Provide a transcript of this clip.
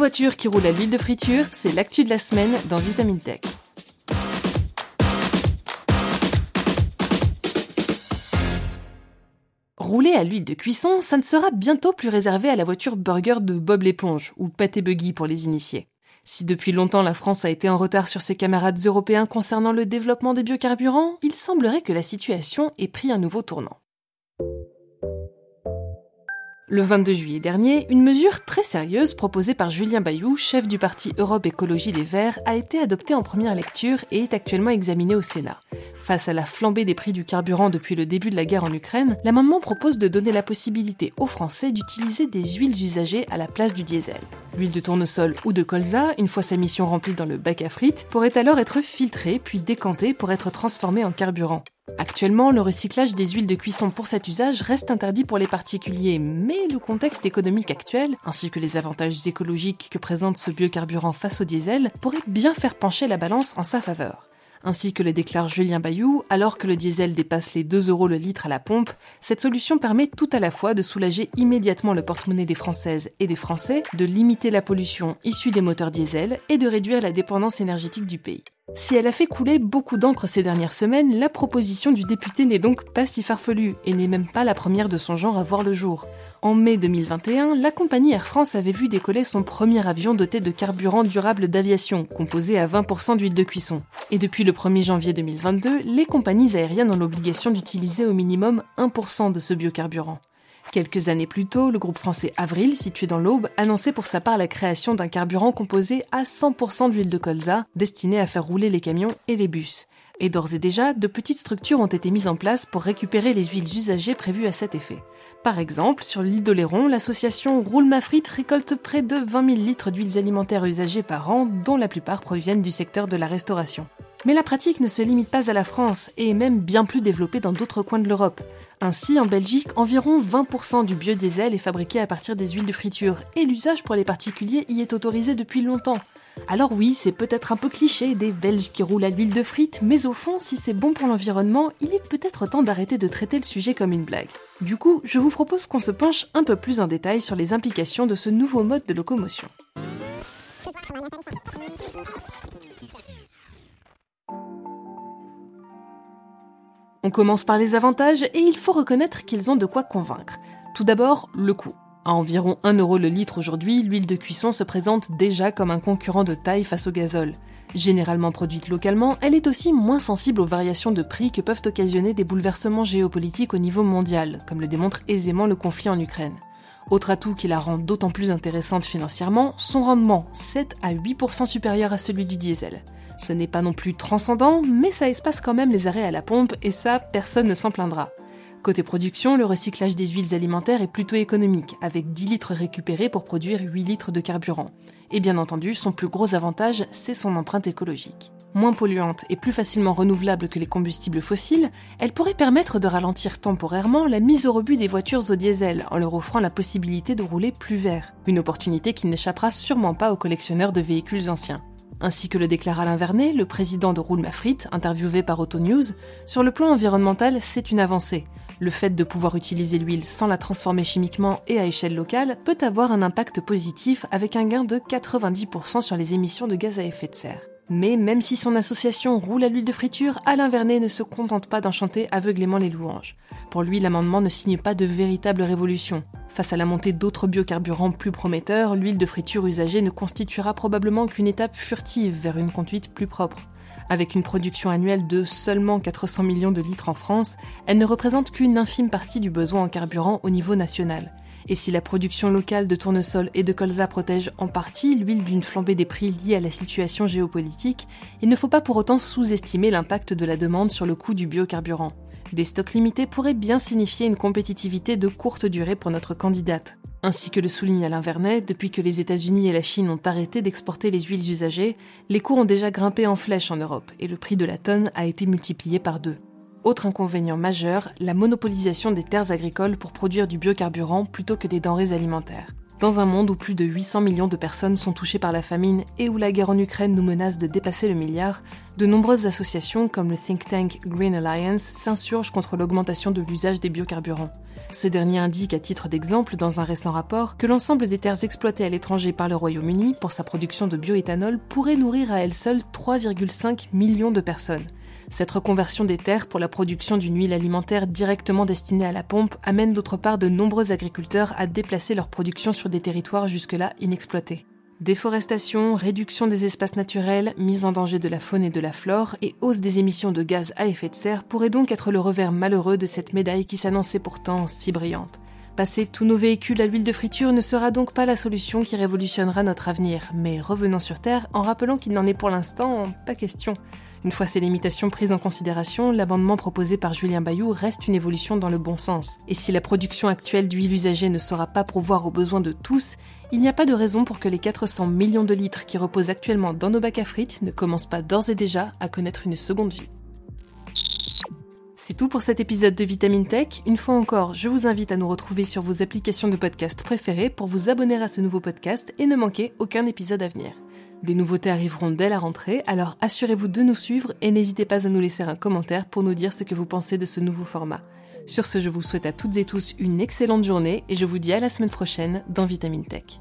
voitures qui roulent à l'huile de friture, c'est l'actu de la semaine dans Vitamine Tech. Rouler à l'huile de cuisson, ça ne sera bientôt plus réservé à la voiture burger de Bob l'éponge ou pâté buggy pour les initiés. Si depuis longtemps la France a été en retard sur ses camarades européens concernant le développement des biocarburants, il semblerait que la situation ait pris un nouveau tournant. Le 22 juillet dernier, une mesure très sérieuse proposée par Julien Bayou, chef du parti Europe Écologie Les Verts, a été adoptée en première lecture et est actuellement examinée au Sénat. Face à la flambée des prix du carburant depuis le début de la guerre en Ukraine, l'amendement propose de donner la possibilité aux Français d'utiliser des huiles usagées à la place du diesel. L'huile de tournesol ou de colza, une fois sa mission remplie dans le bac à frites, pourrait alors être filtrée puis décantée pour être transformée en carburant. Actuellement, le recyclage des huiles de cuisson pour cet usage reste interdit pour les particuliers, mais le contexte économique actuel, ainsi que les avantages écologiques que présente ce biocarburant face au diesel, pourraient bien faire pencher la balance en sa faveur. Ainsi que le déclare Julien Bayou, alors que le diesel dépasse les 2 euros le litre à la pompe, cette solution permet tout à la fois de soulager immédiatement le porte-monnaie des Françaises et des Français, de limiter la pollution issue des moteurs diesel et de réduire la dépendance énergétique du pays. Si elle a fait couler beaucoup d'encre ces dernières semaines, la proposition du député n'est donc pas si farfelue et n'est même pas la première de son genre à voir le jour. En mai 2021, la compagnie Air France avait vu décoller son premier avion doté de carburant durable d'aviation, composé à 20% d'huile de cuisson. Et depuis le 1er janvier 2022, les compagnies aériennes ont l'obligation d'utiliser au minimum 1% de ce biocarburant. Quelques années plus tôt, le groupe français Avril, situé dans l'Aube, annonçait pour sa part la création d'un carburant composé à 100% d'huile de colza, destiné à faire rouler les camions et les bus. Et d'ores et déjà, de petites structures ont été mises en place pour récupérer les huiles usagées prévues à cet effet. Par exemple, sur l'île d'Oléron, l'association Roule Ma Frite récolte près de 20 000 litres d'huiles alimentaires usagées par an, dont la plupart proviennent du secteur de la restauration. Mais la pratique ne se limite pas à la France et est même bien plus développée dans d'autres coins de l'Europe. Ainsi, en Belgique, environ 20% du biodiesel est fabriqué à partir des huiles de friture et l'usage pour les particuliers y est autorisé depuis longtemps. Alors oui, c'est peut-être un peu cliché des Belges qui roulent à l'huile de frites, mais au fond, si c'est bon pour l'environnement, il est peut-être temps d'arrêter de traiter le sujet comme une blague. Du coup, je vous propose qu'on se penche un peu plus en détail sur les implications de ce nouveau mode de locomotion. On commence par les avantages et il faut reconnaître qu'ils ont de quoi convaincre. Tout d'abord, le coût. À environ 1 euro le litre aujourd'hui, l'huile de cuisson se présente déjà comme un concurrent de taille face au gazole. Généralement produite localement, elle est aussi moins sensible aux variations de prix que peuvent occasionner des bouleversements géopolitiques au niveau mondial, comme le démontre aisément le conflit en Ukraine. Autre atout qui la rend d'autant plus intéressante financièrement, son rendement, 7 à 8% supérieur à celui du diesel. Ce n'est pas non plus transcendant, mais ça espace quand même les arrêts à la pompe et ça, personne ne s'en plaindra. Côté production, le recyclage des huiles alimentaires est plutôt économique, avec 10 litres récupérés pour produire 8 litres de carburant. Et bien entendu, son plus gros avantage, c'est son empreinte écologique. Moins polluante et plus facilement renouvelable que les combustibles fossiles, elle pourrait permettre de ralentir temporairement la mise au rebut des voitures au diesel en leur offrant la possibilité de rouler plus vert, une opportunité qui n'échappera sûrement pas aux collectionneurs de véhicules anciens. Ainsi que le déclare Alain Vernet, le président de Roule Mafrit, interviewé par Autonews, sur le plan environnemental, c'est une avancée. Le fait de pouvoir utiliser l'huile sans la transformer chimiquement et à échelle locale peut avoir un impact positif avec un gain de 90% sur les émissions de gaz à effet de serre. Mais même si son association roule à l'huile de friture, Alain Vernet ne se contente pas d'enchanter aveuglément les louanges. Pour lui, l'amendement ne signe pas de véritable révolution. Face à la montée d'autres biocarburants plus prometteurs, l'huile de friture usagée ne constituera probablement qu'une étape furtive vers une conduite plus propre. Avec une production annuelle de seulement 400 millions de litres en France, elle ne représente qu'une infime partie du besoin en carburant au niveau national. Et si la production locale de tournesol et de colza protège en partie l'huile d'une flambée des prix liée à la situation géopolitique, il ne faut pas pour autant sous-estimer l'impact de la demande sur le coût du biocarburant. Des stocks limités pourraient bien signifier une compétitivité de courte durée pour notre candidate. Ainsi que le souligne Alain Vernet, depuis que les États-Unis et la Chine ont arrêté d'exporter les huiles usagées, les cours ont déjà grimpé en flèche en Europe et le prix de la tonne a été multiplié par deux. Autre inconvénient majeur, la monopolisation des terres agricoles pour produire du biocarburant plutôt que des denrées alimentaires. Dans un monde où plus de 800 millions de personnes sont touchées par la famine et où la guerre en Ukraine nous menace de dépasser le milliard, de nombreuses associations comme le think tank Green Alliance s'insurgent contre l'augmentation de l'usage des biocarburants. Ce dernier indique à titre d'exemple dans un récent rapport que l'ensemble des terres exploitées à l'étranger par le Royaume-Uni pour sa production de bioéthanol pourrait nourrir à elle seule 3,5 millions de personnes. Cette reconversion des terres pour la production d'une huile alimentaire directement destinée à la pompe amène d'autre part de nombreux agriculteurs à déplacer leur production sur des territoires jusque-là inexploités. Déforestation, réduction des espaces naturels, mise en danger de la faune et de la flore et hausse des émissions de gaz à effet de serre pourraient donc être le revers malheureux de cette médaille qui s'annonçait pourtant si brillante. Passer tous nos véhicules à l'huile de friture ne sera donc pas la solution qui révolutionnera notre avenir, mais revenons sur Terre en rappelant qu'il n'en est pour l'instant pas question. Une fois ces limitations prises en considération, l'amendement proposé par Julien Bayou reste une évolution dans le bon sens. Et si la production actuelle d'huile usagée ne saura pas pourvoir aux besoins de tous, il n'y a pas de raison pour que les 400 millions de litres qui reposent actuellement dans nos bacs à frites ne commencent pas d'ores et déjà à connaître une seconde vie. C'est tout pour cet épisode de Vitamine Tech. Une fois encore, je vous invite à nous retrouver sur vos applications de podcast préférées pour vous abonner à ce nouveau podcast et ne manquer aucun épisode à venir. Des nouveautés arriveront dès la rentrée, alors assurez-vous de nous suivre et n'hésitez pas à nous laisser un commentaire pour nous dire ce que vous pensez de ce nouveau format. Sur ce, je vous souhaite à toutes et tous une excellente journée et je vous dis à la semaine prochaine dans Vitamine Tech.